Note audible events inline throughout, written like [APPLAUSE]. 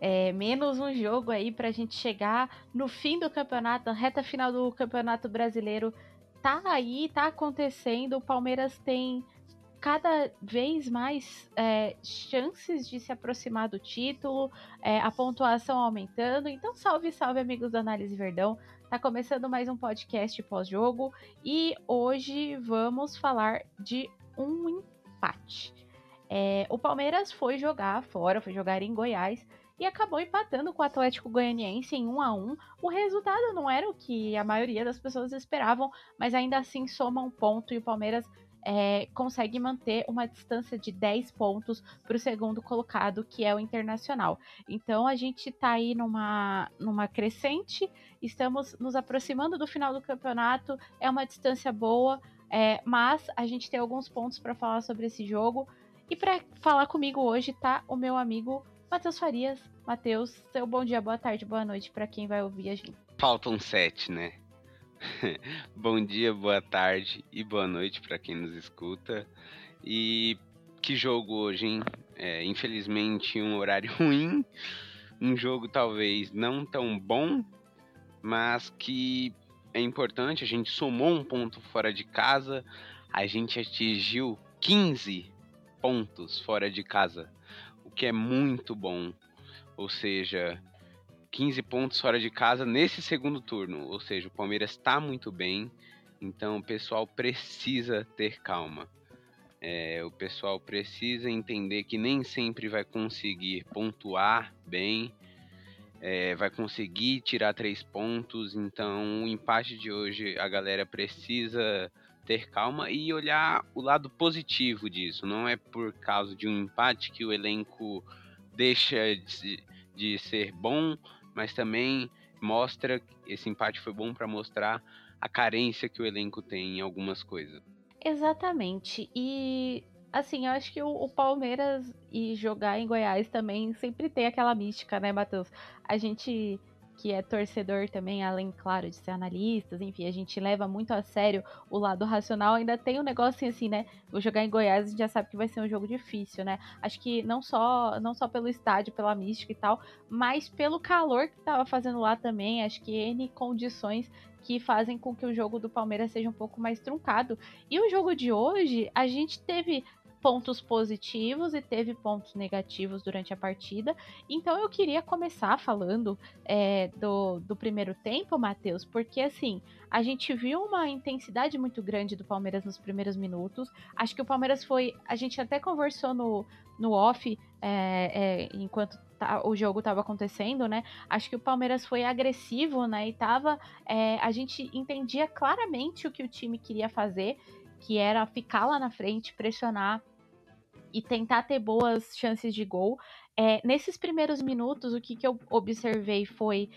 É, menos um jogo aí para a gente chegar no fim do campeonato, reta final do campeonato brasileiro. Tá aí, tá acontecendo. O Palmeiras tem cada vez mais é, chances de se aproximar do título, é, a pontuação aumentando. Então, salve, salve, amigos da Análise Verdão. Tá começando mais um podcast pós-jogo e hoje vamos falar de um empate. É, o Palmeiras foi jogar fora, foi jogar em Goiás e acabou empatando com o Atlético Goianiense em 1 a 1. O resultado não era o que a maioria das pessoas esperavam, mas ainda assim soma um ponto e o Palmeiras é, consegue manter uma distância de 10 pontos para o segundo colocado, que é o Internacional. Então a gente está aí numa, numa crescente, estamos nos aproximando do final do campeonato, é uma distância boa, é, mas a gente tem alguns pontos para falar sobre esse jogo. E para falar comigo hoje tá o meu amigo Matheus Farias. Matheus, seu bom dia, boa tarde, boa noite para quem vai ouvir a gente. Faltam sete, né? [LAUGHS] Bom dia, boa tarde e boa noite para quem nos escuta. E que jogo hoje, hein? É, infelizmente, um horário [LAUGHS] ruim, um jogo talvez não tão bom, mas que é importante. A gente somou um ponto fora de casa, a gente atingiu 15 pontos fora de casa, o que é muito bom. Ou seja, 15 pontos fora de casa nesse segundo turno. Ou seja, o Palmeiras está muito bem, então o pessoal precisa ter calma. É, o pessoal precisa entender que nem sempre vai conseguir pontuar bem, é, vai conseguir tirar três pontos. Então, o empate de hoje, a galera precisa ter calma e olhar o lado positivo disso. Não é por causa de um empate que o elenco deixa de, de ser bom mas também mostra esse empate foi bom para mostrar a carência que o elenco tem em algumas coisas. Exatamente. E assim, eu acho que o, o, Palmeiras e jogar em Goiás também sempre tem aquela mística, né, Matheus? A gente que é torcedor também, além, claro, de ser analistas, enfim, a gente leva muito a sério o lado racional, ainda tem um negócio assim, né? Vou jogar em Goiás, a gente já sabe que vai ser um jogo difícil, né? Acho que não só, não só pelo estádio, pela mística e tal, mas pelo calor que tava fazendo lá também, acho que N condições que fazem com que o jogo do Palmeiras seja um pouco mais truncado. E o jogo de hoje, a gente teve pontos positivos e teve pontos negativos durante a partida. Então eu queria começar falando é, do, do primeiro tempo, Matheus, porque assim, a gente viu uma intensidade muito grande do Palmeiras nos primeiros minutos. Acho que o Palmeiras foi. A gente até conversou no, no off é, é, enquanto tá, o jogo estava acontecendo, né? Acho que o Palmeiras foi agressivo, né? E tava. É, a gente entendia claramente o que o time queria fazer, que era ficar lá na frente, pressionar e tentar ter boas chances de gol. É, nesses primeiros minutos, o que, que eu observei foi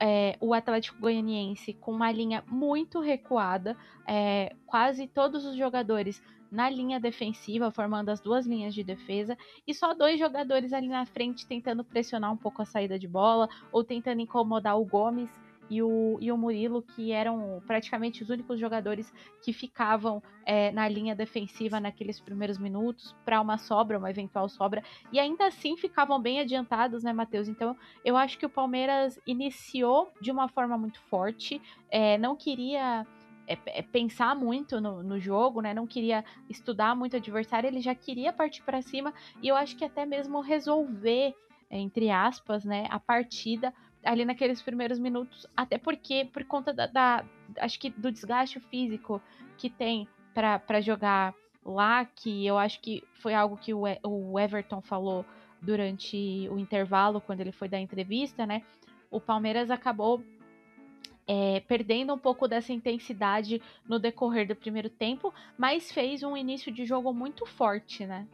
é, o Atlético Goianiense com uma linha muito recuada, é, quase todos os jogadores na linha defensiva, formando as duas linhas de defesa, e só dois jogadores ali na frente tentando pressionar um pouco a saída de bola ou tentando incomodar o Gomes e o, e o Murilo, que eram praticamente os únicos jogadores que ficavam é, na linha defensiva naqueles primeiros minutos para uma sobra, uma eventual sobra, e ainda assim ficavam bem adiantados, né, Matheus? Então eu acho que o Palmeiras iniciou de uma forma muito forte, é, não queria. É, é pensar muito no, no, jogo, né? Não queria estudar muito o adversário, ele já queria partir para cima e eu acho que até mesmo resolver, entre aspas, né, a partida ali naqueles primeiros minutos, até porque por conta da, da acho que do desgaste físico que tem para jogar lá, que eu acho que foi algo que o, o Everton falou durante o intervalo quando ele foi dar entrevista, né? O Palmeiras acabou é, perdendo um pouco dessa intensidade no decorrer do primeiro tempo, mas fez um início de jogo muito forte, né?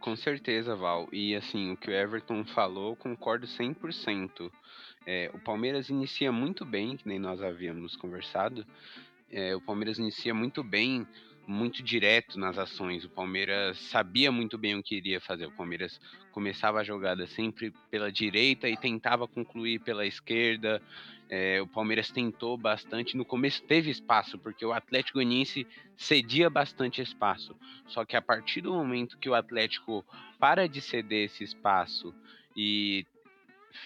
Com certeza, Val. E assim, o que o Everton falou, concordo 100%. É, o Palmeiras inicia muito bem, que nem nós havíamos conversado. É, o Palmeiras inicia muito bem, muito direto nas ações. O Palmeiras sabia muito bem o que iria fazer. O Palmeiras começava a jogada sempre pela direita e tentava concluir pela esquerda. É, o Palmeiras tentou bastante. No começo teve espaço, porque o Atlético Goianiense cedia bastante espaço. Só que a partir do momento que o Atlético para de ceder esse espaço e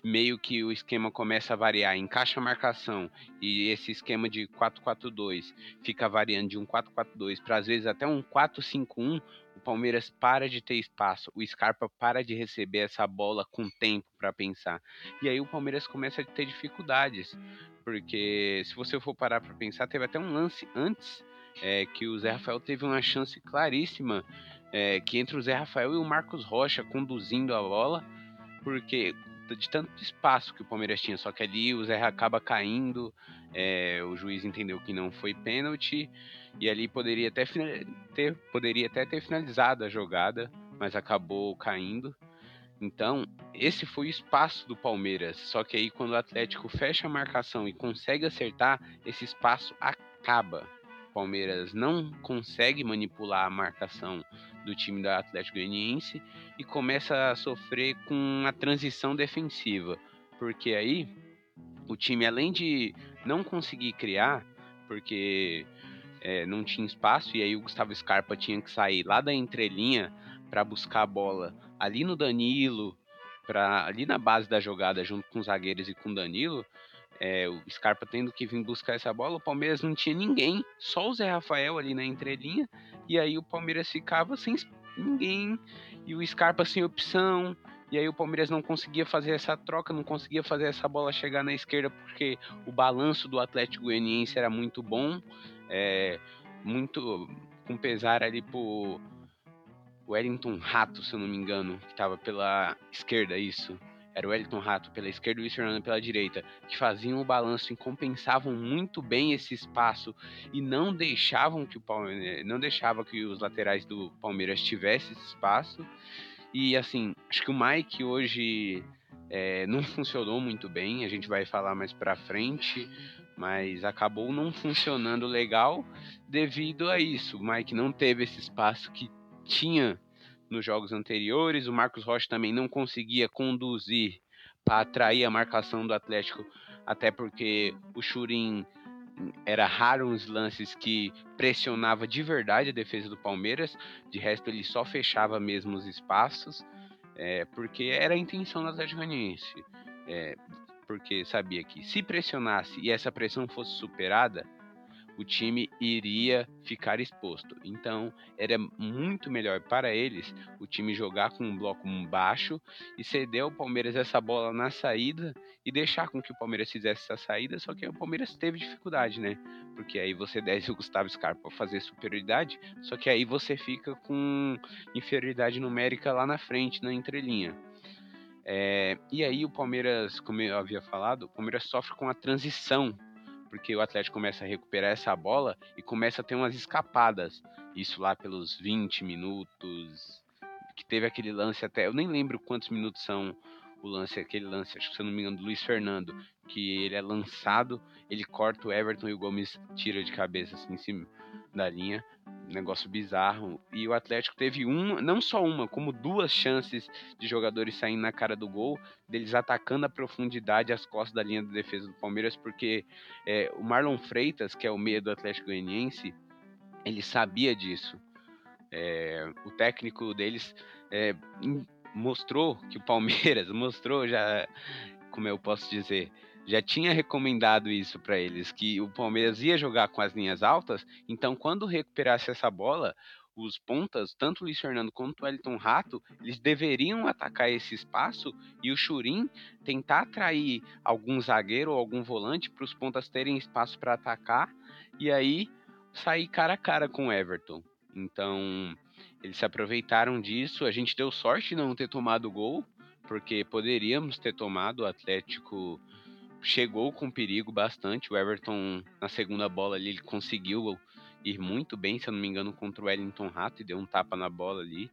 meio que o esquema começa a variar, encaixa a marcação e esse esquema de 4-4-2 fica variando de um 4-4-2 para às vezes até um 4-5-1, o Palmeiras para de ter espaço, o Scarpa para de receber essa bola com tempo para pensar. E aí o Palmeiras começa a ter dificuldades, porque se você for parar para pensar, teve até um lance antes é, que o Zé Rafael teve uma chance claríssima é, que entre o Zé Rafael e o Marcos Rocha conduzindo a bola, porque de tanto espaço que o Palmeiras tinha, só que ali o Zé acaba caindo, é, o juiz entendeu que não foi pênalti, e ali poderia até, ter, poderia até ter finalizado a jogada, mas acabou caindo. Então, esse foi o espaço do Palmeiras. Só que aí, quando o Atlético fecha a marcação e consegue acertar, esse espaço acaba. Palmeiras não consegue manipular a marcação do time da Atlético Goianiense e começa a sofrer com a transição defensiva, porque aí o time além de não conseguir criar, porque é, não tinha espaço e aí o Gustavo Scarpa tinha que sair lá da entrelinha para buscar a bola ali no Danilo, para ali na base da jogada junto com os zagueiros e com o Danilo, é, o Scarpa tendo que vir buscar essa bola, o Palmeiras não tinha ninguém, só o Zé Rafael ali na entrelinha, e aí o Palmeiras ficava sem ninguém, e o Scarpa sem opção, e aí o Palmeiras não conseguia fazer essa troca, não conseguia fazer essa bola chegar na esquerda, porque o balanço do Atlético Goianiense era muito bom, é, muito com pesar ali pro Wellington Rato, se eu não me engano, que estava pela esquerda, isso era o Wellington Rato pela esquerda e o Luiz Fernando pela direita, que faziam o balanço e compensavam muito bem esse espaço e não deixavam que o Palmeiras, não deixava que os laterais do Palmeiras tivessem esse espaço. E assim, acho que o Mike hoje é, não [LAUGHS] funcionou muito bem, a gente vai falar mais para frente, mas acabou não funcionando legal devido a isso. O Mike não teve esse espaço que tinha nos jogos anteriores. O Marcos Rocha também não conseguia conduzir para atrair a marcação do Atlético, até porque o Churin era raro os lances que pressionava de verdade a defesa do Palmeiras. De resto, ele só fechava mesmo os espaços, é, porque era a intenção do Atlético Goianiense. É, porque sabia que se pressionasse e essa pressão fosse superada, o time iria ficar exposto. Então, era muito melhor para eles o time jogar com um bloco baixo e ceder ao Palmeiras essa bola na saída e deixar com que o Palmeiras fizesse essa saída, só que o Palmeiras teve dificuldade, né? Porque aí você [LAUGHS] desce o Gustavo Scarpa fazer superioridade, só que aí você fica com inferioridade numérica lá na frente, na entrelinha. É, e aí o Palmeiras, como eu havia falado, o Palmeiras sofre com a transição porque o Atlético começa a recuperar essa bola e começa a ter umas escapadas. Isso lá pelos 20 minutos, que teve aquele lance até, eu nem lembro quantos minutos são o lance, aquele lance, acho que se eu não me engano, do Luiz Fernando, que ele é lançado, ele corta o Everton e o Gomes tira de cabeça assim em cima da linha negócio bizarro. E o Atlético teve uma, não só uma, como duas chances de jogadores saindo na cara do gol, deles atacando a profundidade as costas da linha de defesa do Palmeiras, porque é, o Marlon Freitas, que é o meia do Atlético Goianiense, ele sabia disso. É, o técnico deles é, mostrou que o Palmeiras [LAUGHS] mostrou já, como eu posso dizer, já tinha recomendado isso para eles, que o Palmeiras ia jogar com as linhas altas, então quando recuperasse essa bola, os pontas, tanto o Luiz Fernando quanto o Elton Rato, eles deveriam atacar esse espaço e o Churin tentar atrair algum zagueiro ou algum volante para os pontas terem espaço para atacar e aí sair cara a cara com o Everton. Então, eles se aproveitaram disso, a gente deu sorte de não ter tomado gol, porque poderíamos ter tomado o Atlético chegou com perigo bastante. O Everton, na segunda bola ali, ele conseguiu ir muito bem, se eu não me engano, contra o Wellington Rato e deu um tapa na bola ali.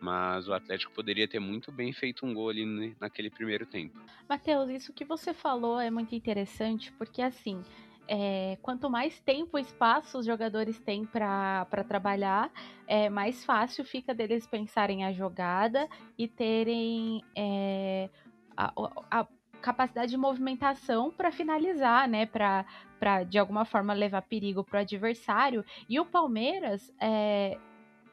Mas o Atlético poderia ter muito bem feito um gol ali naquele primeiro tempo. Matheus, isso que você falou é muito interessante, porque assim, é, quanto mais tempo e espaço os jogadores têm para trabalhar, é, mais fácil fica deles pensarem a jogada e terem é, a, a, capacidade de movimentação para finalizar, né? Para de alguma forma levar perigo para o adversário. E o Palmeiras é,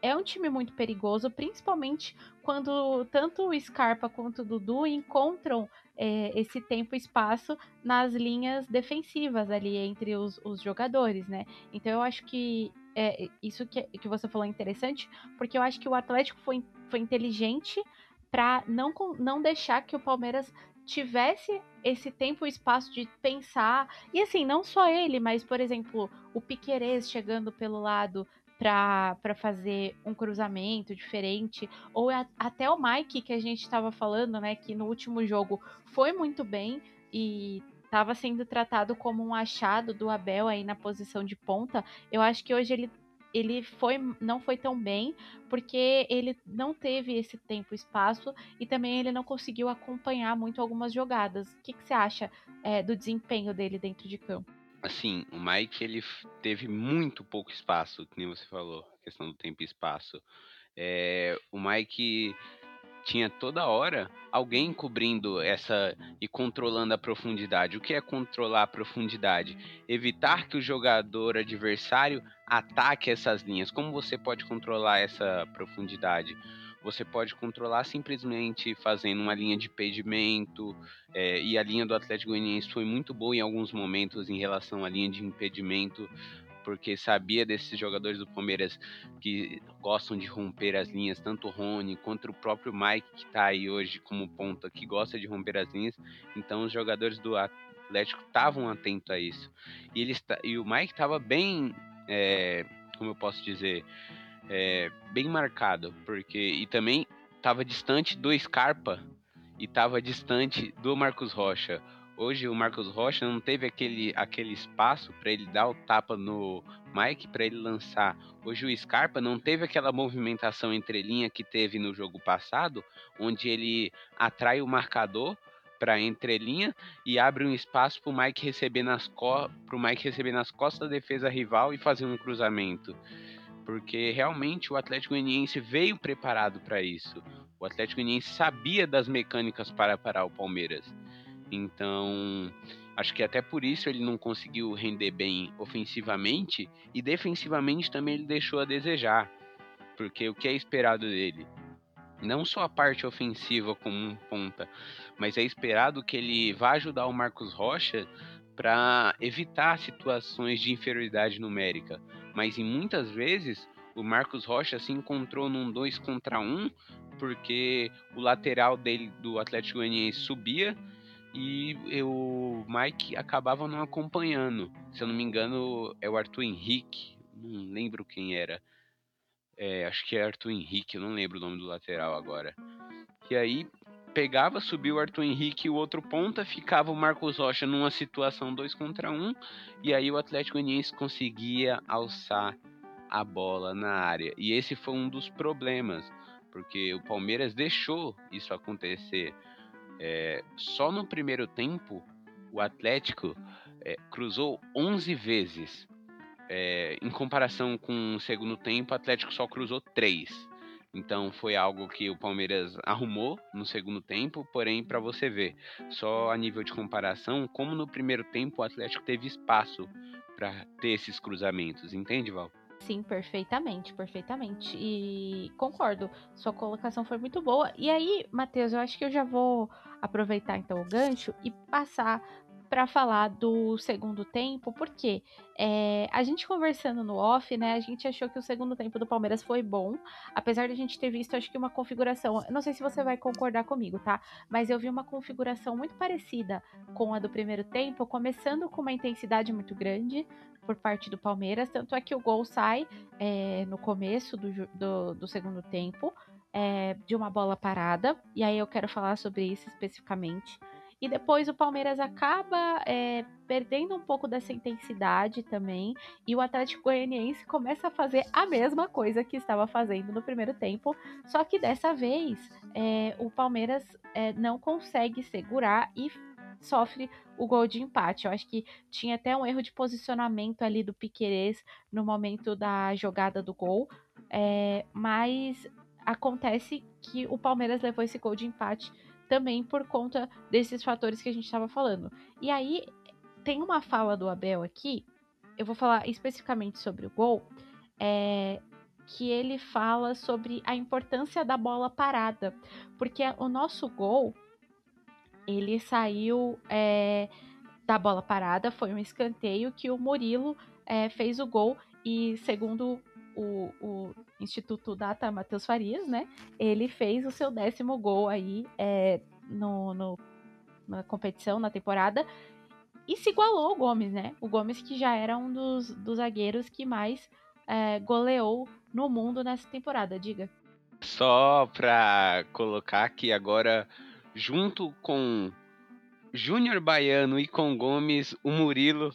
é um time muito perigoso, principalmente quando tanto o Scarpa quanto o Dudu encontram é, esse tempo e espaço nas linhas defensivas ali entre os, os jogadores, né? Então eu acho que é, isso que, que você falou é interessante, porque eu acho que o Atlético foi, foi inteligente para não, não deixar que o Palmeiras tivesse esse tempo e espaço de pensar. E assim, não só ele, mas, por exemplo, o Piquerez chegando pelo lado para fazer um cruzamento diferente, ou a, até o Mike que a gente estava falando, né, que no último jogo foi muito bem e estava sendo tratado como um achado do Abel aí na posição de ponta. Eu acho que hoje ele ele foi não foi tão bem porque ele não teve esse tempo espaço e também ele não conseguiu acompanhar muito algumas jogadas. O que, que você acha é, do desempenho dele dentro de campo? Assim, o Mike ele teve muito pouco espaço, que nem você falou, questão do tempo e espaço. É, o Mike tinha toda hora alguém cobrindo essa e controlando a profundidade. O que é controlar a profundidade? Evitar que o jogador adversário ataque essas linhas. Como você pode controlar essa profundidade? Você pode controlar simplesmente fazendo uma linha de impedimento, é, e a linha do Atlético Goianiense foi muito boa em alguns momentos em relação à linha de impedimento porque sabia desses jogadores do Palmeiras que gostam de romper as linhas, tanto o Rony quanto o próprio Mike, que está aí hoje como ponta, que gosta de romper as linhas. Então os jogadores do Atlético estavam atentos a isso. E, ele, e o Mike estava bem, é, como eu posso dizer, é, bem marcado, porque e também estava distante do Scarpa e estava distante do Marcos Rocha. Hoje o Marcos Rocha não teve aquele, aquele espaço para ele dar o tapa no Mike para ele lançar. Hoje o Scarpa não teve aquela movimentação entre linha que teve no jogo passado, onde ele atrai o marcador para entrelinha e abre um espaço para o Mike receber nas co pro Mike receber nas costas da defesa rival e fazer um cruzamento. Porque realmente o Atlético Goianiense veio preparado para isso. O Atlético Goianiense sabia das mecânicas para parar o Palmeiras. Então, acho que até por isso ele não conseguiu render bem ofensivamente e defensivamente também ele deixou a desejar. Porque o que é esperado dele? Não só a parte ofensiva como um ponta, mas é esperado que ele vá ajudar o Marcos Rocha para evitar situações de inferioridade numérica. Mas em muitas vezes o Marcos Rocha se encontrou num 2 contra 1 um, porque o lateral dele do Atlético Goianiense subia e o Mike acabava não acompanhando. Se eu não me engano, é o Arthur Henrique, não lembro quem era. É, acho que é Arthur Henrique, eu não lembro o nome do lateral agora. E aí pegava, subiu o Arthur Henrique e o outro ponta, ficava o Marcos Rocha numa situação 2 contra 1, um, e aí o Atlético Goianiense conseguia alçar a bola na área. E esse foi um dos problemas, porque o Palmeiras deixou isso acontecer. É, só no primeiro tempo, o Atlético é, cruzou 11 vezes. É, em comparação com o segundo tempo, o Atlético só cruzou 3. Então foi algo que o Palmeiras arrumou no segundo tempo, porém, para você ver, só a nível de comparação, como no primeiro tempo o Atlético teve espaço para ter esses cruzamentos, entende, Val? Sim, perfeitamente, perfeitamente. E concordo, sua colocação foi muito boa. E aí, Matheus, eu acho que eu já vou aproveitar então o gancho e passar para falar do segundo tempo, porque é, a gente conversando no off, né, a gente achou que o segundo tempo do Palmeiras foi bom, apesar de a gente ter visto, acho que uma configuração, não sei se você vai concordar comigo, tá? Mas eu vi uma configuração muito parecida com a do primeiro tempo, começando com uma intensidade muito grande, por parte do Palmeiras. Tanto é que o gol sai é, no começo do, do, do segundo tempo é, de uma bola parada. E aí eu quero falar sobre isso especificamente. E depois o Palmeiras acaba é, perdendo um pouco dessa intensidade também. E o Atlético Goianiense começa a fazer a mesma coisa que estava fazendo no primeiro tempo. Só que dessa vez é, o Palmeiras é, não consegue segurar e sofre o gol de empate. Eu acho que tinha até um erro de posicionamento ali do Piquerez no momento da jogada do gol, é, mas acontece que o Palmeiras levou esse gol de empate também por conta desses fatores que a gente estava falando. E aí tem uma fala do Abel aqui, eu vou falar especificamente sobre o gol. É, que ele fala sobre a importância da bola parada, porque o nosso gol ele saiu é, da bola parada, foi um escanteio que o Murilo é, fez o gol e segundo o, o Instituto Data Matheus Farias, né? Ele fez o seu décimo gol aí é, no, no, na competição, na temporada. E se igualou o Gomes, né? O Gomes que já era um dos, dos zagueiros que mais é, goleou no mundo nessa temporada, diga. Só pra colocar aqui agora, junto com Júnior Baiano e com Gomes, o Murilo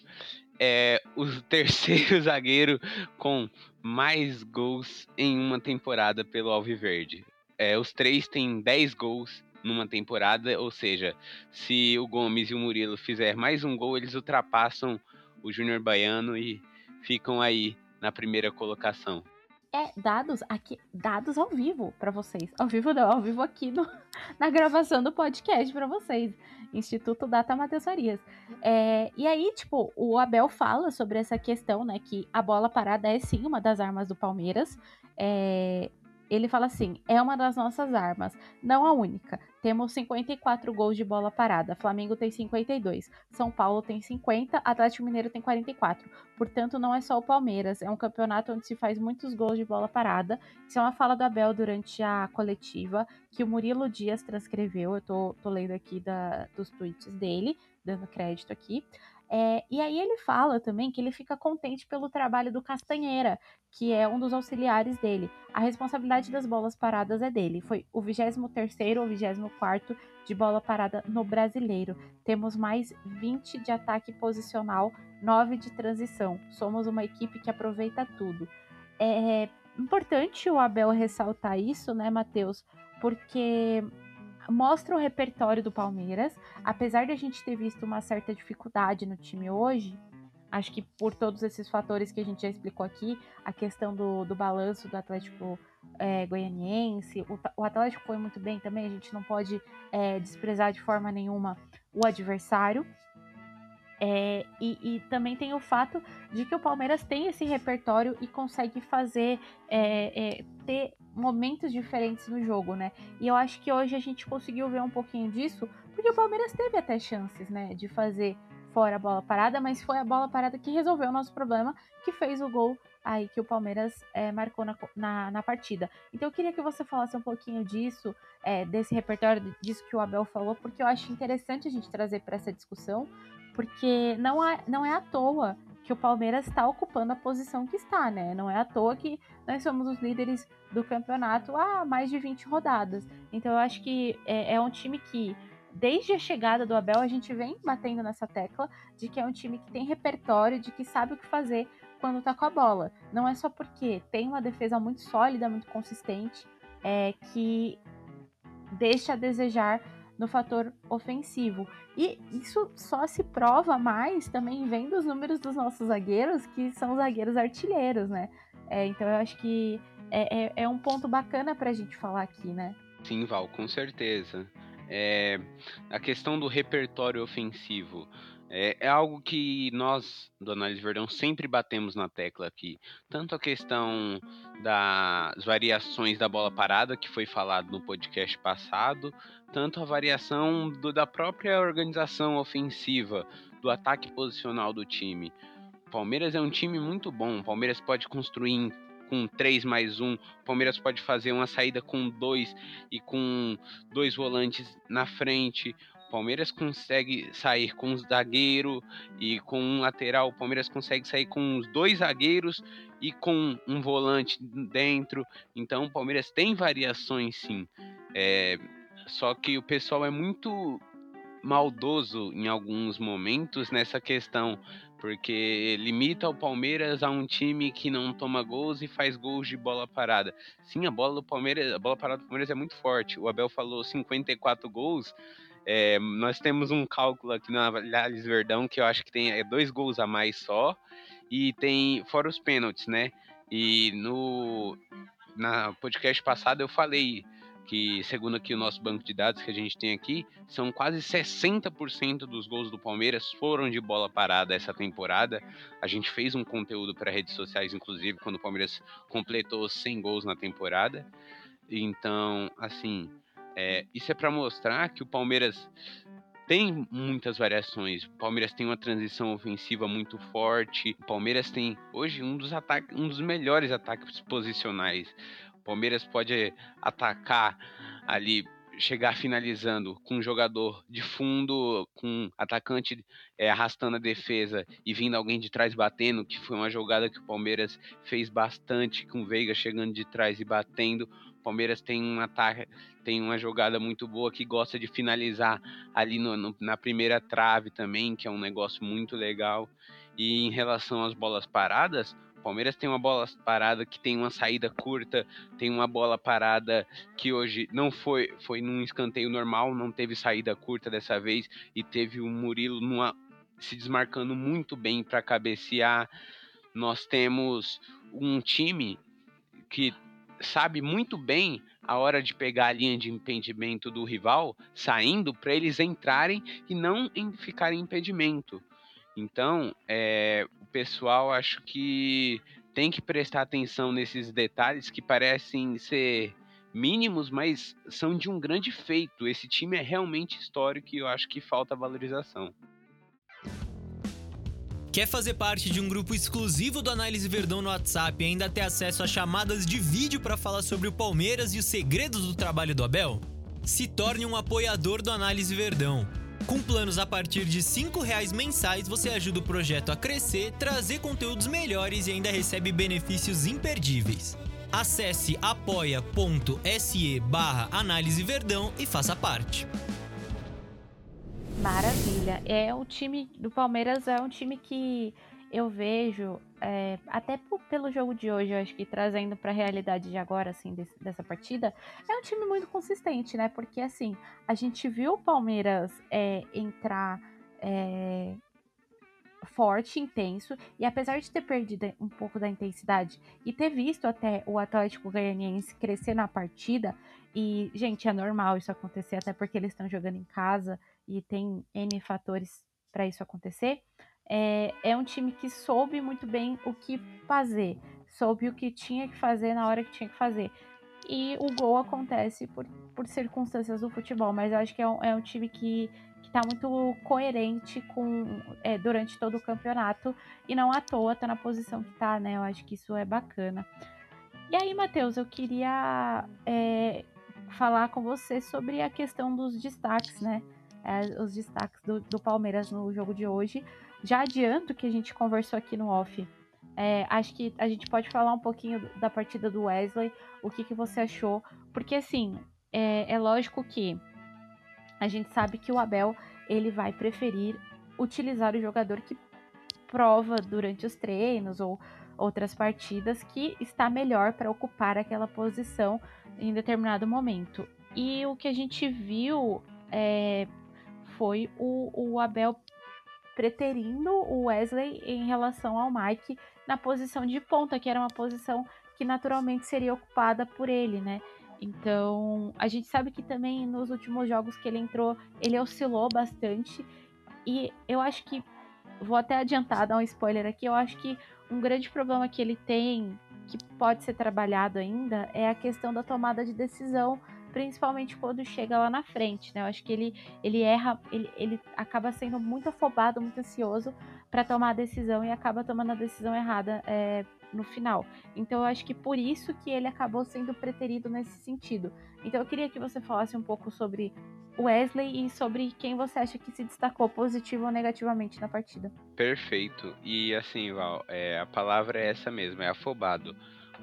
é o [LAUGHS] terceiro zagueiro com mais gols em uma temporada pelo Alviverde. É, os três têm 10 gols numa temporada, ou seja, se o Gomes e o Murilo fizer mais um gol, eles ultrapassam o Júnior Baiano e ficam aí na primeira colocação. É dados aqui, dados ao vivo para vocês. Ao vivo não, ao vivo aqui no, [LAUGHS] na gravação do podcast para vocês. Instituto Data Matheus Farias. É, e aí, tipo, o Abel fala sobre essa questão, né? Que a bola parada é sim uma das armas do Palmeiras. É, ele fala assim: é uma das nossas armas, não a única. Temos 54 gols de bola parada. Flamengo tem 52, São Paulo tem 50, Atlético Mineiro tem 44. Portanto, não é só o Palmeiras, é um campeonato onde se faz muitos gols de bola parada. Isso é uma fala do Abel durante a coletiva que o Murilo Dias transcreveu. Eu tô, tô lendo aqui da, dos tweets dele, dando crédito aqui. É, e aí ele fala também que ele fica contente pelo trabalho do Castanheira, que é um dos auxiliares dele. A responsabilidade das bolas paradas é dele. Foi o 23º ou 24º de bola parada no brasileiro. Temos mais 20 de ataque posicional, 9 de transição. Somos uma equipe que aproveita tudo. É importante o Abel ressaltar isso, né, Matheus? Porque mostra o repertório do Palmeiras. Apesar de a gente ter visto uma certa dificuldade no time hoje, acho que por todos esses fatores que a gente já explicou aqui, a questão do, do balanço do Atlético é, goianiense, o, o, Atlético foi muito bem também, a gente não pode é, desprezar de forma nenhuma o adversário. É, e, e, também tem o fato de que o Palmeiras tem esse repertório e consegue fazer é, é, ter momentos diferentes no jogo, né? E eu acho que hoje a gente conseguiu ver um pouquinho disso, porque o Palmeiras teve até chances, né, de fazer fora a bola parada, mas foi a bola parada que resolveu o nosso problema, que fez o gol aí que o Palmeiras é, marcou na, na, na, partida. Então eu queria que você falasse um pouquinho disso, é, desse repertório, disso que o Abel falou, porque eu acho interessante a gente trazer para essa discussão, porque não, há, não é à toa que o Palmeiras está ocupando a posição que está, né? Não é à toa que nós somos os líderes do campeonato há mais de 20 rodadas. Então eu acho que é, é um time que, desde a chegada do Abel, a gente vem batendo nessa tecla de que é um time que tem repertório, de que sabe o que fazer quando tá com a bola. Não é só porque tem uma defesa muito sólida, muito consistente, é, que deixa a desejar no fator ofensivo. E isso só se prova mais também vendo os números dos nossos zagueiros, que são zagueiros artilheiros, né? É, então eu acho que é, é, é um ponto bacana para a gente falar aqui, né? Sim, Val, com certeza. É, a questão do repertório ofensivo. É, é, algo que nós, do Análise Verdão, sempre batemos na tecla aqui. Tanto a questão das variações da bola parada, que foi falado no podcast passado, tanto a variação do, da própria organização ofensiva, do ataque posicional do time. O Palmeiras é um time muito bom. O Palmeiras pode construir com 3 mais 1. O Palmeiras pode fazer uma saída com dois e com dois volantes na frente. Palmeiras consegue sair com um zagueiro e com um lateral. O Palmeiras consegue sair com os dois zagueiros e com um volante dentro. Então o Palmeiras tem variações sim. É, só que o pessoal é muito maldoso em alguns momentos nessa questão, porque limita o Palmeiras a um time que não toma gols e faz gols de bola parada. Sim, a bola do Palmeiras, a bola parada do Palmeiras é muito forte. O Abel falou 54 gols, é, nós temos um cálculo aqui na Aliás Verdão que eu acho que tem é, dois gols a mais só. E tem, fora os pênaltis, né? E no na podcast passado eu falei que segundo aqui o nosso banco de dados que a gente tem aqui, são quase 60% dos gols do Palmeiras foram de bola parada essa temporada. A gente fez um conteúdo para redes sociais, inclusive, quando o Palmeiras completou 100 gols na temporada. Então, assim, é, isso é para mostrar que o Palmeiras tem muitas variações. O Palmeiras tem uma transição ofensiva muito forte. O Palmeiras tem hoje um dos ataques, um dos melhores ataques posicionais. O Palmeiras pode atacar ali, chegar finalizando com um jogador de fundo, com um atacante é, arrastando a defesa e vindo alguém de trás batendo, que foi uma jogada que o Palmeiras fez bastante, com o Veiga chegando de trás e batendo. O Palmeiras tem um ataque, tem uma jogada muito boa que gosta de finalizar ali no, no, na primeira trave também, que é um negócio muito legal. E em relação às bolas paradas, o Palmeiras tem uma bola parada que tem uma saída curta, tem uma bola parada que hoje não foi foi num escanteio normal, não teve saída curta dessa vez e teve o Murilo numa, se desmarcando muito bem para cabecear. Nós temos um time que sabe muito bem a hora de pegar a linha de impedimento do rival saindo para eles entrarem e não em ficar em impedimento. Então, é, o pessoal acho que tem que prestar atenção nesses detalhes que parecem ser mínimos, mas são de um grande feito. Esse time é realmente histórico e eu acho que falta valorização. Quer fazer parte de um grupo exclusivo do Análise Verdão no WhatsApp e ainda ter acesso a chamadas de vídeo para falar sobre o Palmeiras e os segredos do trabalho do Abel? Se torne um apoiador do Análise Verdão. Com planos a partir de R$ reais mensais, você ajuda o projeto a crescer, trazer conteúdos melhores e ainda recebe benefícios imperdíveis. Acesse apoia.se barra Análise Verdão e faça parte. Maravilha. É o time do Palmeiras é um time que eu vejo é, até pelo jogo de hoje, eu acho que trazendo para a realidade de agora, assim, desse, dessa partida, é um time muito consistente, né? Porque assim, a gente viu o Palmeiras é, entrar é, forte, intenso, e apesar de ter perdido um pouco da intensidade e ter visto até o Atlético Goianiense crescer na partida, e, gente, é normal isso acontecer, até porque eles estão jogando em casa e tem N fatores para isso acontecer. É, é um time que soube muito bem o que fazer, soube o que tinha que fazer na hora que tinha que fazer. E o gol acontece por, por circunstâncias do futebol, mas eu acho que é um, é um time que está muito coerente com é, durante todo o campeonato e não à toa tá na posição que tá, né? Eu acho que isso é bacana. E aí, Matheus, eu queria é, falar com você sobre a questão dos destaques, né? É, os destaques do, do, Palmeiras no jogo de hoje. Já adianto que a gente conversou aqui no off. É, acho que a gente pode falar um pouquinho da partida do Wesley, o que, que você achou, porque assim, é, é lógico que a gente sabe que o Abel ele vai preferir utilizar o jogador que prova durante os treinos ou outras partidas que está melhor para ocupar aquela posição em determinado momento. E o que a gente viu é, foi o, o Abel preterindo o Wesley em relação ao Mike na posição de ponta, que era uma posição que naturalmente seria ocupada por ele, né? Então, a gente sabe que também nos últimos jogos que ele entrou, ele oscilou bastante. E eu acho que, vou até adiantar, dar um spoiler aqui, eu acho que um grande problema que ele tem que pode ser trabalhado ainda é a questão da tomada de decisão, principalmente quando chega lá na frente, né? Eu acho que ele, ele erra, ele, ele acaba sendo muito afobado, muito ansioso para tomar a decisão e acaba tomando a decisão errada é, no final. Então eu acho que por isso que ele acabou sendo preterido nesse sentido. Então eu queria que você falasse um pouco sobre Wesley e sobre quem você acha que se destacou positivo ou negativamente na partida. Perfeito. E assim, Val, é, a palavra é essa mesmo, é afobado.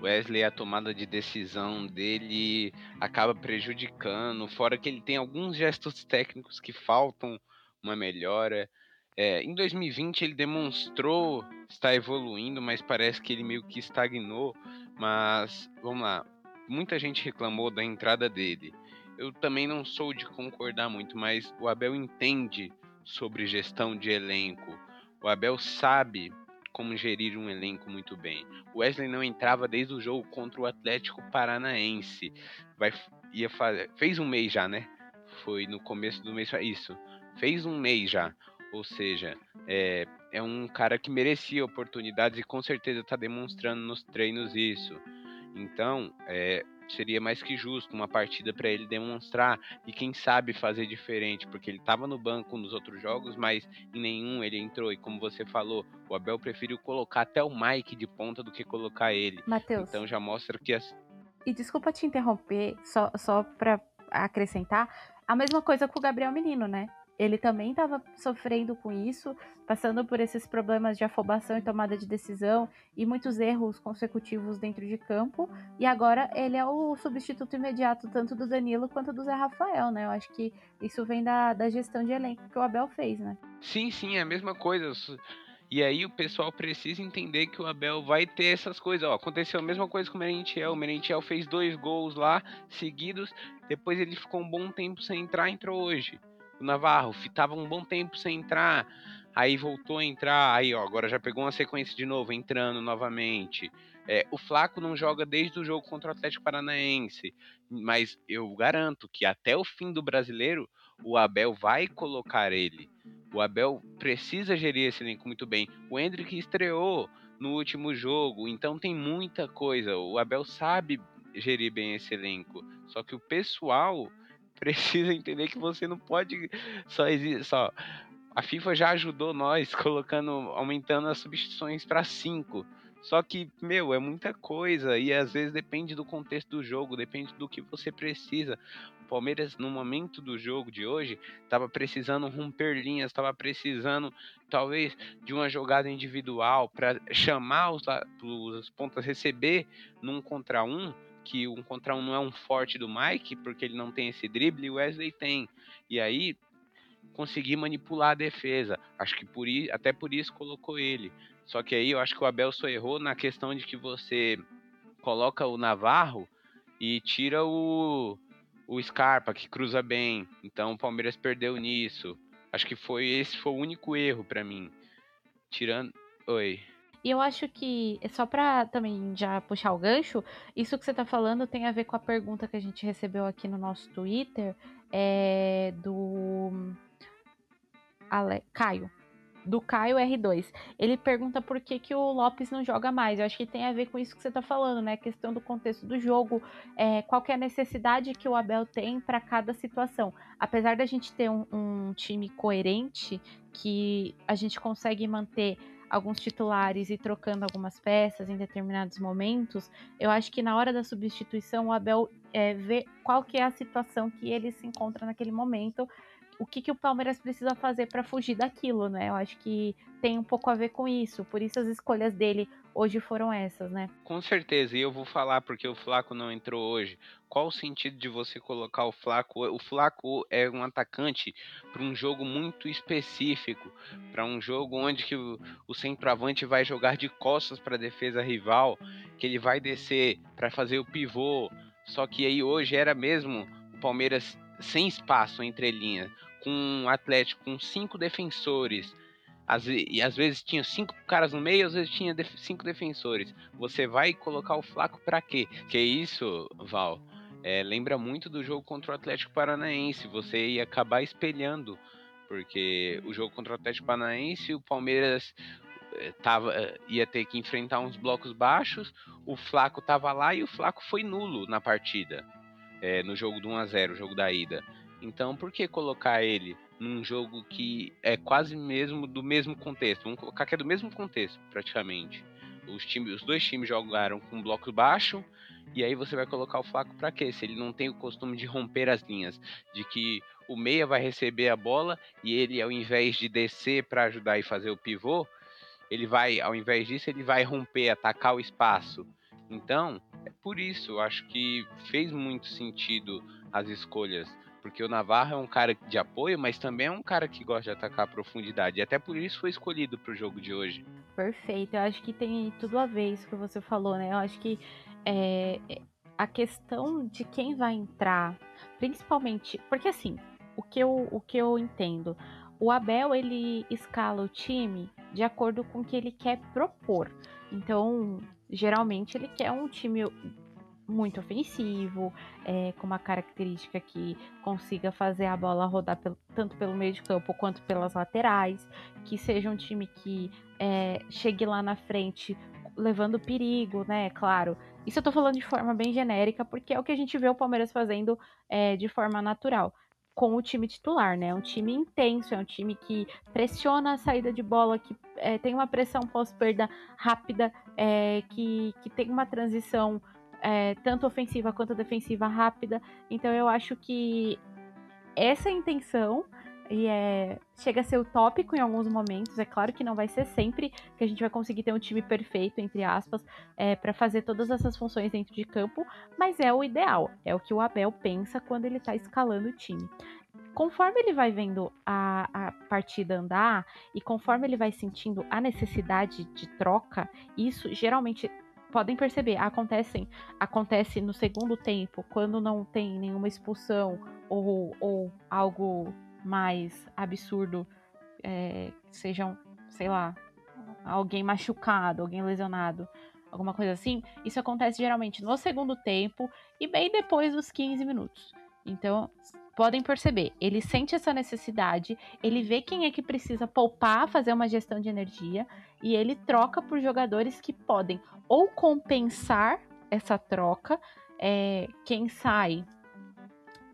Wesley, a tomada de decisão dele acaba prejudicando, fora que ele tem alguns gestos técnicos que faltam uma melhora. É, em 2020 ele demonstrou estar evoluindo, mas parece que ele meio que estagnou. Mas vamos lá, muita gente reclamou da entrada dele. Eu também não sou de concordar muito, mas o Abel entende sobre gestão de elenco. O Abel sabe como gerir um elenco muito bem. O Wesley não entrava desde o jogo contra o Atlético Paranaense. Vai, ia fazer. Fez um mês já, né? Foi no começo do mês. Isso. Fez um mês já. Ou seja, é, é um cara que merecia oportunidades e com certeza está demonstrando nos treinos isso. Então, é, seria mais que justo uma partida para ele demonstrar e quem sabe fazer diferente, porque ele estava no banco nos outros jogos, mas em nenhum ele entrou. E como você falou, o Abel preferiu colocar até o Mike de ponta do que colocar ele. Então já mostra que as... E desculpa te interromper, só, só para acrescentar, a mesma coisa com o Gabriel Menino, né? Ele também estava sofrendo com isso, passando por esses problemas de afobação e tomada de decisão e muitos erros consecutivos dentro de campo. E agora ele é o substituto imediato tanto do Danilo quanto do Zé Rafael, né? Eu acho que isso vem da, da gestão de elenco que o Abel fez, né? Sim, sim, é a mesma coisa. E aí o pessoal precisa entender que o Abel vai ter essas coisas. Ó, aconteceu a mesma coisa com o Merentiel. O Merentiel fez dois gols lá seguidos. Depois ele ficou um bom tempo sem entrar, entrou hoje o Navarro tava um bom tempo sem entrar, aí voltou a entrar, aí ó, agora já pegou uma sequência de novo, entrando novamente. É, o Flaco não joga desde o jogo contra o Atlético Paranaense, mas eu garanto que até o fim do brasileiro o Abel vai colocar ele. O Abel precisa gerir esse elenco muito bem. O Hendrick estreou no último jogo, então tem muita coisa. O Abel sabe gerir bem esse elenco. Só que o pessoal [LAUGHS] precisa entender que você não pode só existe só a FIFA já ajudou nós colocando aumentando as substituições para cinco. Só que meu é muita coisa e às vezes depende do contexto do jogo depende do que você precisa. O Palmeiras no momento do jogo de hoje estava precisando romper linhas estava precisando talvez de uma jogada individual para chamar os, os pontas receber num contra um que um contra um não é um forte do Mike, porque ele não tem esse drible, o Wesley tem. E aí conseguir manipular a defesa. Acho que por até por isso colocou ele. Só que aí eu acho que o Abel só errou na questão de que você coloca o Navarro e tira o, o Scarpa, que cruza bem. Então o Palmeiras perdeu nisso. Acho que foi esse foi o único erro para mim. Tirando. Oi. E eu acho que, só para também já puxar o gancho, isso que você tá falando tem a ver com a pergunta que a gente recebeu aqui no nosso Twitter, é, do Ale... Caio. Do Caio R2. Ele pergunta por que, que o Lopes não joga mais. Eu acho que tem a ver com isso que você tá falando, né? A questão do contexto do jogo, é, qual é a necessidade que o Abel tem para cada situação. Apesar da gente ter um, um time coerente, que a gente consegue manter alguns titulares e trocando algumas peças em determinados momentos, eu acho que na hora da substituição o Abel é, vê qual que é a situação que ele se encontra naquele momento o que, que o Palmeiras precisa fazer para fugir daquilo, né? Eu acho que tem um pouco a ver com isso. Por isso as escolhas dele hoje foram essas, né? Com certeza. E eu vou falar porque o Flaco não entrou hoje. Qual o sentido de você colocar o Flaco? O Flaco é um atacante para um jogo muito específico, para um jogo onde que o, centroavante vai jogar de costas para a defesa rival, que ele vai descer para fazer o pivô. Só que aí hoje era mesmo o Palmeiras sem espaço entre linhas com um Atlético com cinco defensores, às, e às vezes tinha cinco caras no meio, às vezes tinha def, cinco defensores. Você vai colocar o Flaco para quê? Que isso, Val? É, lembra muito do jogo contra o Atlético Paranaense. Você ia acabar espelhando, porque o jogo contra o Atlético Paranaense, o Palmeiras eh, tava, eh, ia ter que enfrentar uns blocos baixos. O Flaco tava lá e o Flaco foi nulo na partida. É, no jogo do 1 a 0 o jogo da ida. Então, por que colocar ele num jogo que é quase mesmo do mesmo contexto? Vamos colocar que é do mesmo contexto, praticamente. Os, times, os dois times jogaram com bloco baixo, e aí você vai colocar o Flaco para quê? Se ele não tem o costume de romper as linhas, de que o meia vai receber a bola e ele, ao invés de descer para ajudar e fazer o pivô, ele vai, ao invés disso, ele vai romper, atacar o espaço. Então, é por isso, eu acho que fez muito sentido as escolhas porque o Navarro é um cara de apoio, mas também é um cara que gosta de atacar a profundidade. E até por isso foi escolhido para o jogo de hoje. Perfeito. Eu acho que tem tudo a ver isso que você falou, né? Eu acho que é, a questão de quem vai entrar, principalmente. Porque assim, o que eu, o que eu entendo. O Abel ele escala o time de acordo com o que ele quer propor. Então, geralmente ele quer um time muito ofensivo, é, com uma característica que consiga fazer a bola rodar pelo, tanto pelo meio de campo quanto pelas laterais, que seja um time que é, chegue lá na frente levando perigo, né? Claro. Isso eu tô falando de forma bem genérica, porque é o que a gente vê o Palmeiras fazendo é, de forma natural com o time titular, né? É um time intenso, é um time que pressiona a saída de bola, que é, tem uma pressão pós-perda rápida, é, que, que tem uma transição é, tanto ofensiva quanto defensiva rápida. Então eu acho que essa é intenção e é, chega a ser utópico em alguns momentos. É claro que não vai ser sempre que a gente vai conseguir ter um time perfeito, entre aspas, é, para fazer todas essas funções dentro de campo, mas é o ideal. É o que o Abel pensa quando ele está escalando o time. Conforme ele vai vendo a, a partida andar e conforme ele vai sentindo a necessidade de troca, isso geralmente podem perceber, acontecem, acontece no segundo tempo, quando não tem nenhuma expulsão ou, ou algo mais absurdo, é, sejam, sei lá, alguém machucado, alguém lesionado, alguma coisa assim, isso acontece geralmente no segundo tempo e bem depois dos 15 minutos. Então, podem perceber, ele sente essa necessidade, ele vê quem é que precisa poupar, fazer uma gestão de energia, e ele troca por jogadores que podem ou compensar essa troca, é, quem sai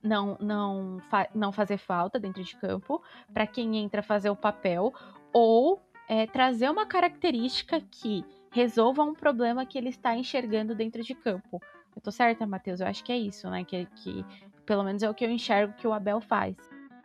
não não, fa não fazer falta dentro de campo, para quem entra fazer o papel, ou é, trazer uma característica que resolva um problema que ele está enxergando dentro de campo. Eu tô certa, Matheus? Eu acho que é isso, né? Que, que pelo menos é o que eu enxergo que o Abel faz.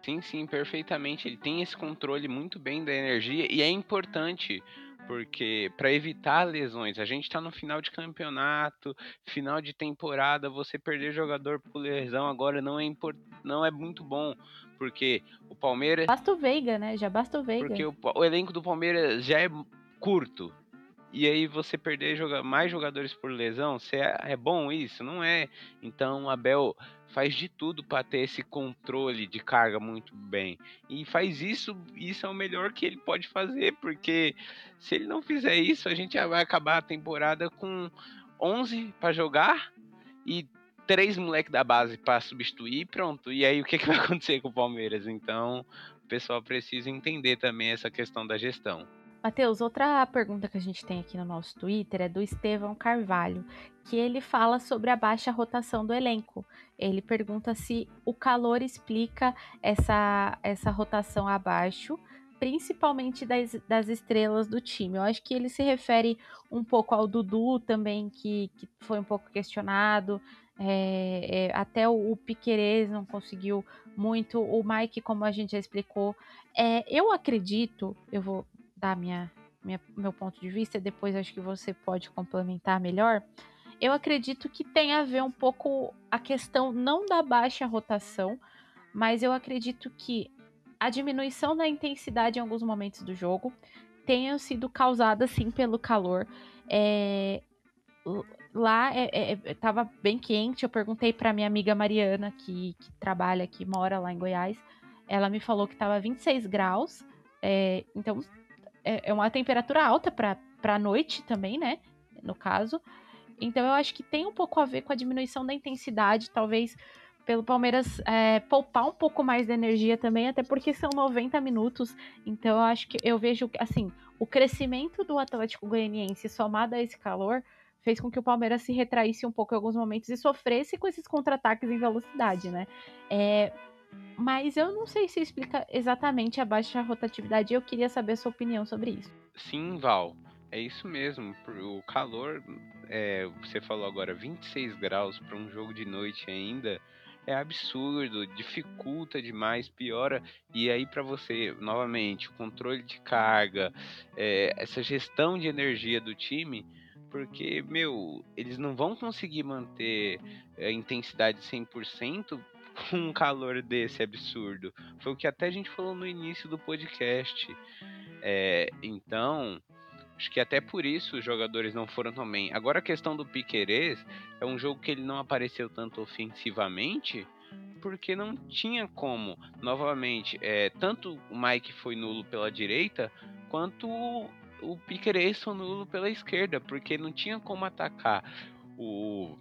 Sim, sim, perfeitamente. Ele tem esse controle muito bem da energia e é importante porque para evitar lesões, a gente está no final de campeonato, final de temporada, você perder jogador por lesão agora não é import... não é muito bom, porque o Palmeiras basta o Veiga, né? Já basta o Veiga. Porque o, o elenco do Palmeiras já é curto. E aí você perder joga... mais jogadores por lesão, é... é bom isso? Não é. Então o Abel faz de tudo para ter esse controle de carga muito bem. E faz isso, isso é o melhor que ele pode fazer, porque se ele não fizer isso, a gente já vai acabar a temporada com 11 para jogar e três moleques da base para substituir, pronto. E aí o que, que vai [LAUGHS] acontecer com o Palmeiras? Então, o pessoal precisa entender também essa questão da gestão. Matheus, outra pergunta que a gente tem aqui no nosso Twitter é do Estevão Carvalho, que ele fala sobre a baixa rotação do elenco. Ele pergunta se o calor explica essa, essa rotação abaixo, principalmente das, das estrelas do time. Eu acho que ele se refere um pouco ao Dudu também, que, que foi um pouco questionado. É, é, até o, o Piquerez não conseguiu muito. O Mike, como a gente já explicou, é, eu acredito, eu vou dar minha, minha, meu ponto de vista, depois acho que você pode complementar melhor. Eu acredito que tem a ver um pouco a questão não da baixa rotação, mas eu acredito que a diminuição da intensidade em alguns momentos do jogo tenha sido causada sim pelo calor. É, lá é, é, é tava bem quente. Eu perguntei para minha amiga Mariana, que, que trabalha aqui, mora lá em Goiás. Ela me falou que tava 26 graus. É, então é, é uma temperatura alta para a noite também, né? No caso. Então eu acho que tem um pouco a ver com a diminuição da intensidade, talvez pelo Palmeiras é, poupar um pouco mais de energia também, até porque são 90 minutos. Então eu acho que eu vejo assim, o crescimento do Atlético Goianiense somado a esse calor fez com que o Palmeiras se retraísse um pouco em alguns momentos e sofresse com esses contra-ataques em velocidade, né? É, mas eu não sei se explica exatamente a baixa rotatividade. Eu queria saber a sua opinião sobre isso. Sim, Val. É isso mesmo. O calor, é, você falou agora, 26 graus para um jogo de noite ainda é absurdo, dificulta demais, piora. E aí, para você, novamente, o controle de carga, é, essa gestão de energia do time, porque, meu, eles não vão conseguir manter a intensidade 100% com [LAUGHS] um calor desse absurdo. Foi o que até a gente falou no início do podcast. É, então, acho que até por isso os jogadores não foram tão bem. Agora a questão do Piquerez é um jogo que ele não apareceu tanto ofensivamente, porque não tinha como. Novamente, é, tanto o Mike foi nulo pela direita, quanto o, Piquerez foi nulo pela esquerda, porque não tinha como atacar o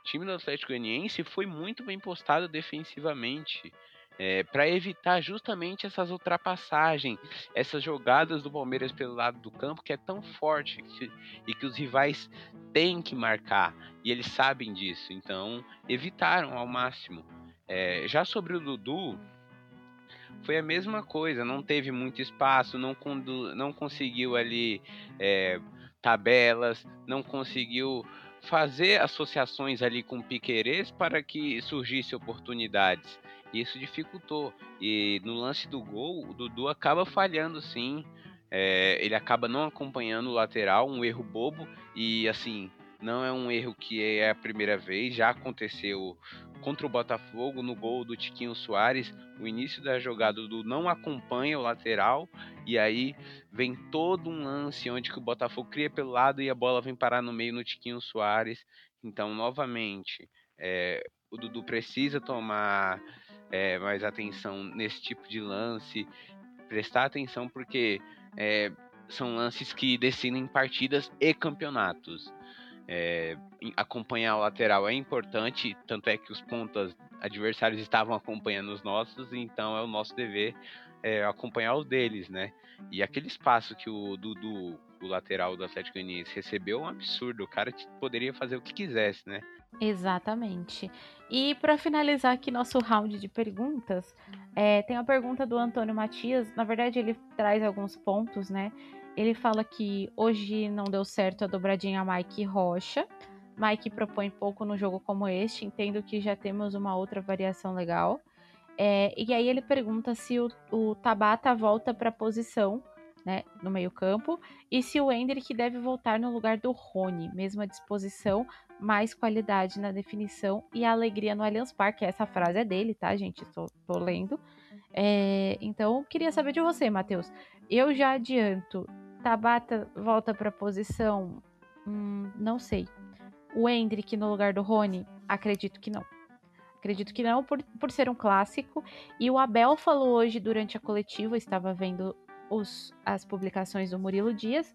O time do Atlético Goianiense foi muito bem postado defensivamente. É, para evitar justamente essas ultrapassagens, essas jogadas do Palmeiras pelo lado do campo que é tão forte que, e que os rivais têm que marcar e eles sabem disso, então evitaram ao máximo. É, já sobre o Dudu, foi a mesma coisa, não teve muito espaço, não, não conseguiu ali é, tabelas, não conseguiu fazer associações ali com Piquerez para que surgisse oportunidades. Isso dificultou. E no lance do gol, o Dudu acaba falhando sim. É, ele acaba não acompanhando o lateral, um erro bobo. E assim, não é um erro que é a primeira vez, já aconteceu contra o Botafogo no gol do Tiquinho Soares. O início da jogada do não acompanha o lateral e aí vem todo um lance onde que o Botafogo cria pelo lado e a bola vem parar no meio no Tiquinho Soares. Então, novamente, é, o Dudu precisa tomar é, mais atenção nesse tipo de lance, prestar atenção porque é, são lances que decidem partidas e campeonatos. É, acompanhar o lateral é importante, tanto é que os pontas adversários estavam acompanhando os nossos, então é o nosso dever é, acompanhar os deles, né? E aquele espaço que o Dudu, o lateral do Atlético Goianiense, recebeu é um absurdo. O cara poderia fazer o que quisesse, né? Exatamente. E para finalizar aqui nosso round de perguntas, é, tem a pergunta do Antônio Matias. Na verdade, ele traz alguns pontos, né? Ele fala que hoje não deu certo a dobradinha Mike Rocha. Mike propõe pouco no jogo como este. Entendo que já temos uma outra variação legal. É, e aí ele pergunta se o, o Tabata volta para a posição né, no meio-campo, e se o Hendrick deve voltar no lugar do Rony, mesma disposição, mais qualidade na definição e alegria no Allianz Parque. Essa frase é dele, tá, gente? Tô, tô lendo. É, então, queria saber de você, Matheus. Eu já adianto. Tabata volta para posição? Hum, não sei. O Hendrick no lugar do Rony? Acredito que não. Acredito que não, por, por ser um clássico. E o Abel falou hoje durante a coletiva, estava vendo os, as publicações do Murilo Dias,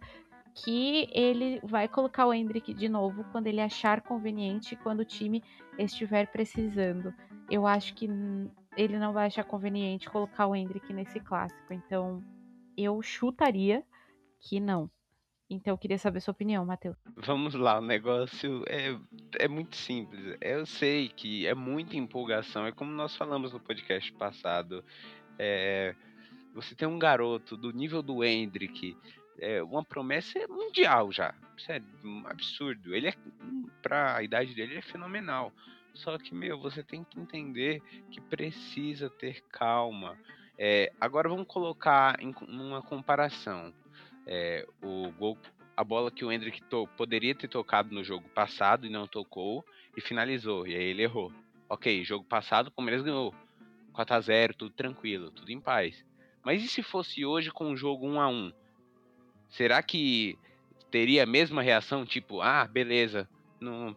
que ele vai colocar o Hendrick de novo quando ele achar conveniente, quando o time estiver precisando. Eu acho que ele não vai achar conveniente colocar o Hendrick nesse clássico, então eu chutaria que não. Então eu queria saber sua opinião, Matheus. Vamos lá, o negócio é, é muito simples. Eu sei que é muita empolgação, é como nós falamos no podcast passado. É, você tem um garoto do nível do Hendrick, é uma promessa mundial já. Sério, um absurdo. Ele é, pra idade dele, é fenomenal. Só que, meu, você tem que entender que precisa ter calma. É, agora vamos colocar em uma comparação. É, o gol, a bola que o Hendrick to, poderia ter tocado no jogo passado e não tocou e finalizou. E aí ele errou. Ok, jogo passado o Palmeiras ganhou. 4x0, tudo tranquilo, tudo em paz. Mas e se fosse hoje com o jogo 1 a 1 Será que teria a mesma reação? Tipo, ah, beleza, não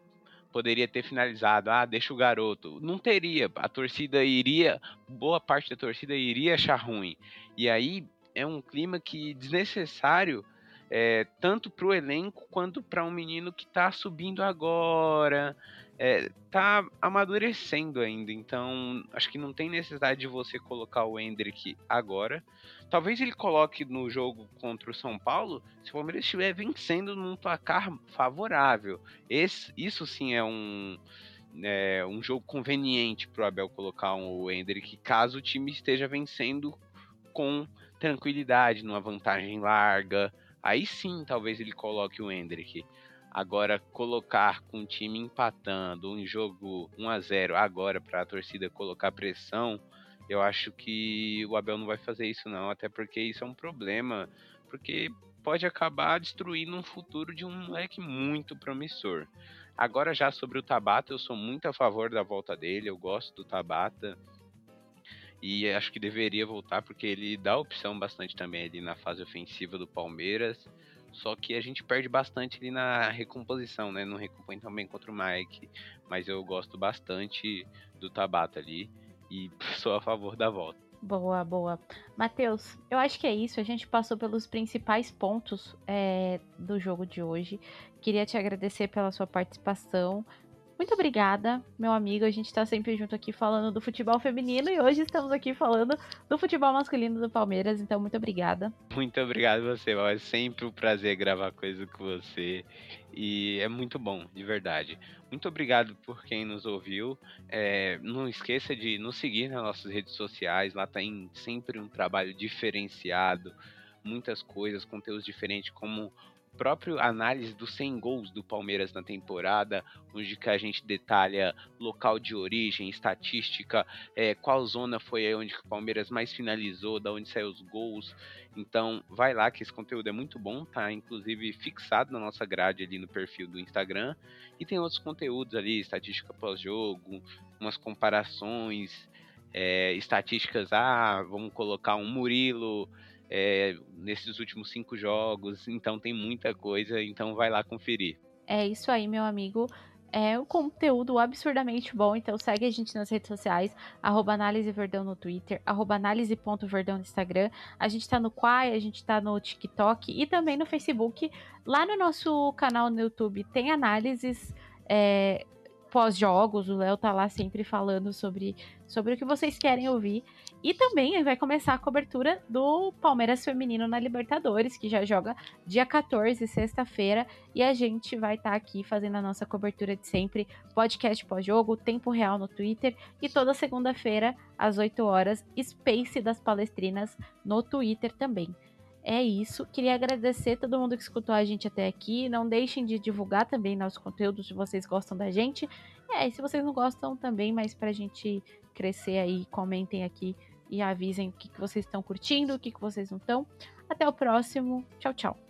poderia ter finalizado, ah, deixa o garoto. Não teria. A torcida iria, boa parte da torcida iria achar ruim. E aí é um clima que desnecessário é, tanto para o elenco quanto para um menino que está subindo agora, é, tá amadurecendo ainda, então acho que não tem necessidade de você colocar o Hendrick agora. Talvez ele coloque no jogo contra o São Paulo se o Palmeiras estiver vencendo num placar favorável. Esse, isso sim é um, é, um jogo conveniente para o Abel colocar o Hendrick, caso o time esteja vencendo com tranquilidade, numa vantagem larga. Aí sim, talvez ele coloque o Hendrick. Agora, colocar com o time empatando um jogo 1 a 0 agora para a torcida colocar pressão, eu acho que o Abel não vai fazer isso não, até porque isso é um problema, porque pode acabar destruindo um futuro de um moleque muito promissor. Agora já sobre o Tabata, eu sou muito a favor da volta dele, eu gosto do Tabata. E acho que deveria voltar porque ele dá opção bastante também ali na fase ofensiva do Palmeiras. Só que a gente perde bastante ali na recomposição, né? Não recompõe também contra o Mike. Mas eu gosto bastante do Tabata ali e [LAUGHS] sou a favor da volta. Boa, boa. Matheus, eu acho que é isso. A gente passou pelos principais pontos é, do jogo de hoje. Queria te agradecer pela sua participação. Muito obrigada, meu amigo. A gente tá sempre junto aqui falando do futebol feminino e hoje estamos aqui falando do futebol masculino do Palmeiras. Então, muito obrigada. Muito obrigado você, Val. É sempre um prazer gravar coisa com você. E é muito bom, de verdade. Muito obrigado por quem nos ouviu. É, não esqueça de nos seguir nas nossas redes sociais. Lá tem sempre um trabalho diferenciado, muitas coisas, conteúdos diferentes, como próprio análise dos 100 gols do Palmeiras na temporada, onde que a gente detalha local de origem, estatística, é, qual zona foi onde o Palmeiras mais finalizou, da onde saiu os gols. Então, vai lá que esse conteúdo é muito bom, tá? Inclusive fixado na nossa grade ali no perfil do Instagram. E tem outros conteúdos ali, estatística pós-jogo, umas comparações, é, estatísticas, ah, vamos colocar um Murilo é, nesses últimos cinco jogos, então tem muita coisa, então vai lá conferir. É isso aí, meu amigo. É um conteúdo absurdamente bom, então segue a gente nas redes sociais, arroba no Twitter, arroba análise.verdão no Instagram. A gente tá no Quai, a gente tá no TikTok e também no Facebook. Lá no nosso canal no YouTube tem análises é, pós-jogos, o Léo tá lá sempre falando sobre, sobre o que vocês querem ouvir. E também vai começar a cobertura do Palmeiras Feminino na Libertadores, que já joga dia 14, sexta-feira. E a gente vai estar tá aqui fazendo a nossa cobertura de sempre, podcast pós-jogo, tempo real no Twitter. E toda segunda-feira, às 8 horas, Space das Palestrinas no Twitter também. É isso. Queria agradecer todo mundo que escutou a gente até aqui. Não deixem de divulgar também nosso conteúdo se vocês gostam da gente. É, e se vocês não gostam também, mas pra gente crescer aí, comentem aqui e avisem o que, que vocês estão curtindo, o que, que vocês não estão. Até o próximo. Tchau, tchau.